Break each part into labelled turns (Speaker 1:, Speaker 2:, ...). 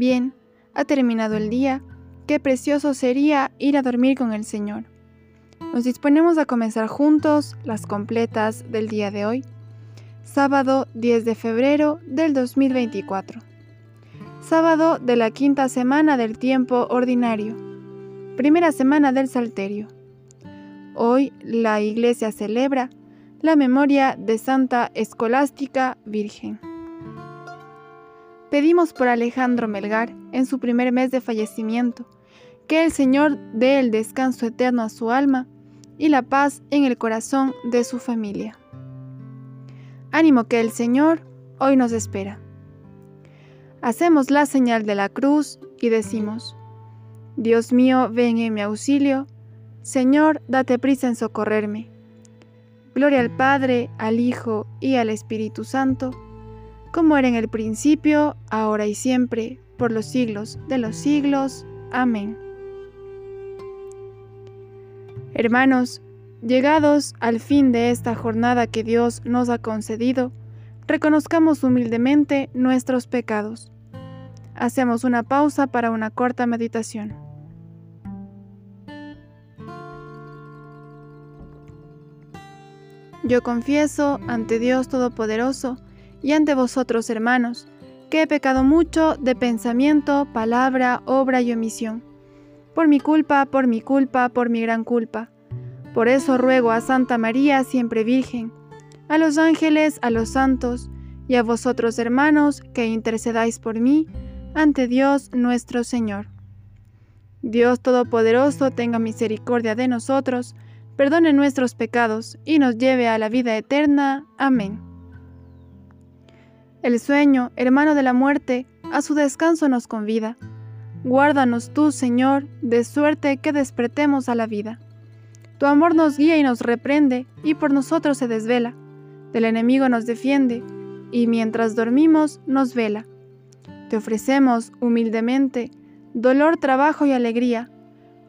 Speaker 1: Bien, ha terminado el día, qué precioso sería ir a dormir con el Señor. Nos disponemos a comenzar juntos las completas del día de hoy, sábado 10 de febrero del 2024. Sábado de la quinta semana del tiempo ordinario, primera semana del Salterio. Hoy la Iglesia celebra la memoria de Santa Escolástica Virgen. Pedimos por Alejandro Melgar en su primer mes de fallecimiento, que el Señor dé el descanso eterno a su alma y la paz en el corazón de su familia. Ánimo que el Señor hoy nos espera. Hacemos la señal de la cruz y decimos, Dios mío, ven en mi auxilio, Señor, date prisa en socorrerme. Gloria al Padre, al Hijo y al Espíritu Santo, como era en el principio, ahora y siempre, por los siglos de los siglos. Amén. Hermanos, llegados al fin de esta jornada que Dios nos ha concedido, reconozcamos humildemente nuestros pecados. Hacemos una pausa para una corta meditación. Yo confieso ante Dios Todopoderoso, y ante vosotros, hermanos, que he pecado mucho de pensamiento, palabra, obra y omisión. Por mi culpa, por mi culpa, por mi gran culpa. Por eso ruego a Santa María, siempre Virgen, a los ángeles, a los santos, y a vosotros, hermanos, que intercedáis por mí ante Dios nuestro Señor. Dios Todopoderoso tenga misericordia de nosotros, perdone nuestros pecados y nos lleve a la vida eterna. Amén. El sueño, hermano de la muerte, a su descanso nos convida. Guárdanos tú, Señor, de suerte que despertemos a la vida. Tu amor nos guía y nos reprende, y por nosotros se desvela. Del enemigo nos defiende, y mientras dormimos nos vela. Te ofrecemos humildemente dolor, trabajo y alegría.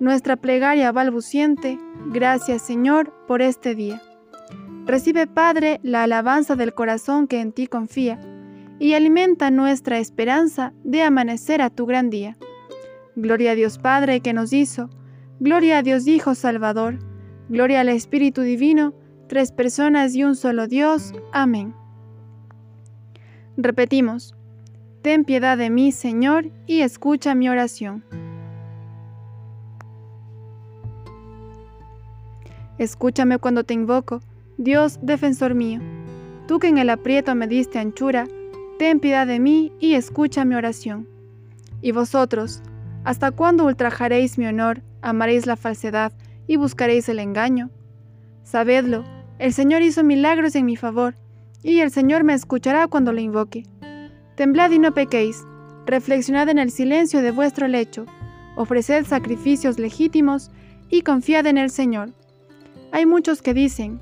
Speaker 1: Nuestra plegaria balbuciente, gracias Señor por este día. Recibe, Padre, la alabanza del corazón que en ti confía y alimenta nuestra esperanza de amanecer a tu gran día. Gloria a Dios Padre que nos hizo, gloria a Dios Hijo Salvador, gloria al Espíritu Divino, tres personas y un solo Dios. Amén. Repetimos, ten piedad de mí, Señor, y escucha mi oración. Escúchame cuando te invoco, Dios defensor mío. Tú que en el aprieto me diste anchura, ten piedad de mí y escucha mi oración. Y vosotros, ¿hasta cuándo ultrajaréis mi honor, amaréis la falsedad y buscaréis el engaño? Sabedlo, el Señor hizo milagros en mi favor, y el Señor me escuchará cuando le invoque. Temblad y no pequéis, reflexionad en el silencio de vuestro lecho, ofreced sacrificios legítimos y confiad en el Señor. Hay muchos que dicen,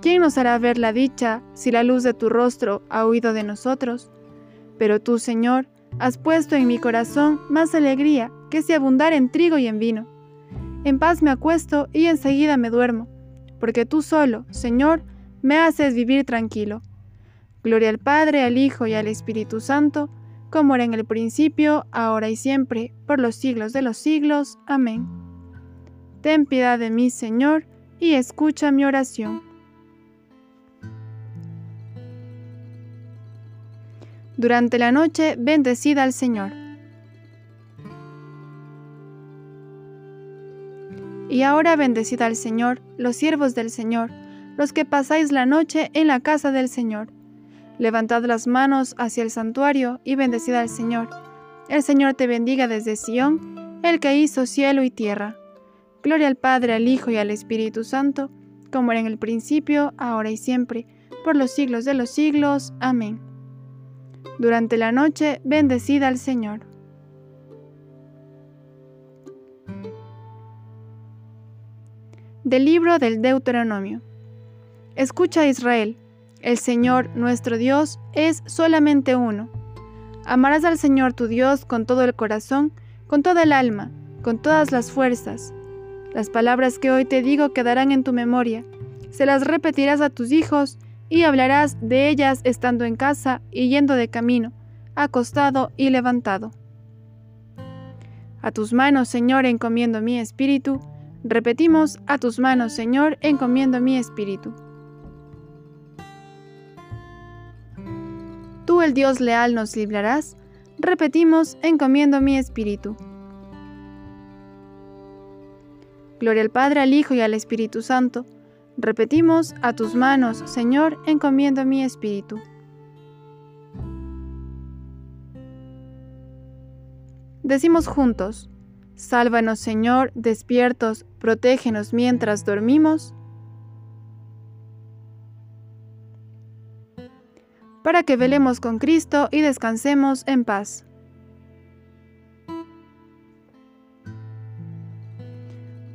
Speaker 1: ¿quién nos hará ver la dicha si la luz de tu rostro ha huido de nosotros? Pero tú, Señor, has puesto en mi corazón más alegría que si abundar en trigo y en vino. En paz me acuesto y enseguida me duermo, porque tú solo, Señor, me haces vivir tranquilo. Gloria al Padre, al Hijo y al Espíritu Santo, como era en el principio, ahora y siempre, por los siglos de los siglos. Amén. Ten piedad de mí, Señor, y escucha mi oración. Durante la noche, bendecida al Señor. Y ahora bendecida al Señor, los siervos del Señor, los que pasáis la noche en la casa del Señor. Levantad las manos hacia el santuario y bendecida al Señor. El Señor te bendiga desde Sión, el que hizo cielo y tierra. Gloria al Padre, al Hijo y al Espíritu Santo, como era en el principio, ahora y siempre, por los siglos de los siglos. Amén. Durante la noche, bendecida al Señor. Del libro del Deuteronomio. Escucha Israel, el Señor nuestro Dios es solamente uno. Amarás al Señor tu Dios con todo el corazón, con toda el alma, con todas las fuerzas. Las palabras que hoy te digo quedarán en tu memoria. Se las repetirás a tus hijos y hablarás de ellas estando en casa y yendo de camino, acostado y levantado. A tus manos, Señor, encomiendo mi espíritu. Repetimos, a tus manos, Señor, encomiendo mi espíritu. Tú, el Dios leal, nos librarás. Repetimos, encomiendo mi espíritu. Gloria al Padre, al Hijo y al Espíritu Santo. Repetimos, a tus manos, Señor, encomiendo mi espíritu. Decimos juntos, Sálvanos Señor, despiertos, protégenos mientras dormimos, para que velemos con Cristo y descansemos en paz.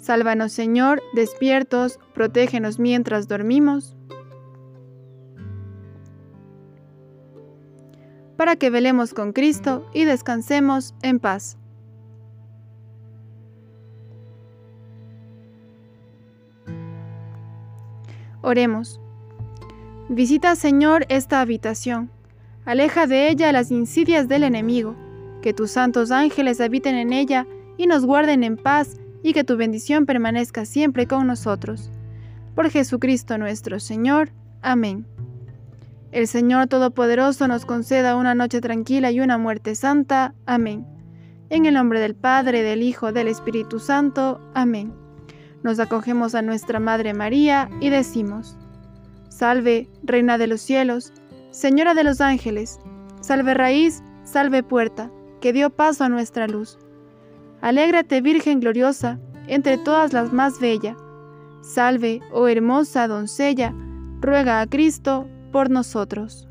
Speaker 1: Sálvanos, Señor, despiertos, protégenos mientras dormimos, para que velemos con Cristo y descansemos en paz. Oremos. Visita, Señor, esta habitación. Aleja de ella las insidias del enemigo. Que tus santos ángeles habiten en ella y nos guarden en paz y que tu bendición permanezca siempre con nosotros. Por Jesucristo nuestro Señor. Amén. El Señor Todopoderoso nos conceda una noche tranquila y una muerte santa. Amén. En el nombre del Padre, del Hijo, del Espíritu Santo. Amén. Nos acogemos a nuestra Madre María y decimos, Salve, Reina de los cielos, Señora de los ángeles, salve raíz, salve puerta, que dio paso a nuestra luz. Alégrate, Virgen gloriosa, entre todas las más bella. Salve, oh hermosa doncella, ruega a Cristo por nosotros.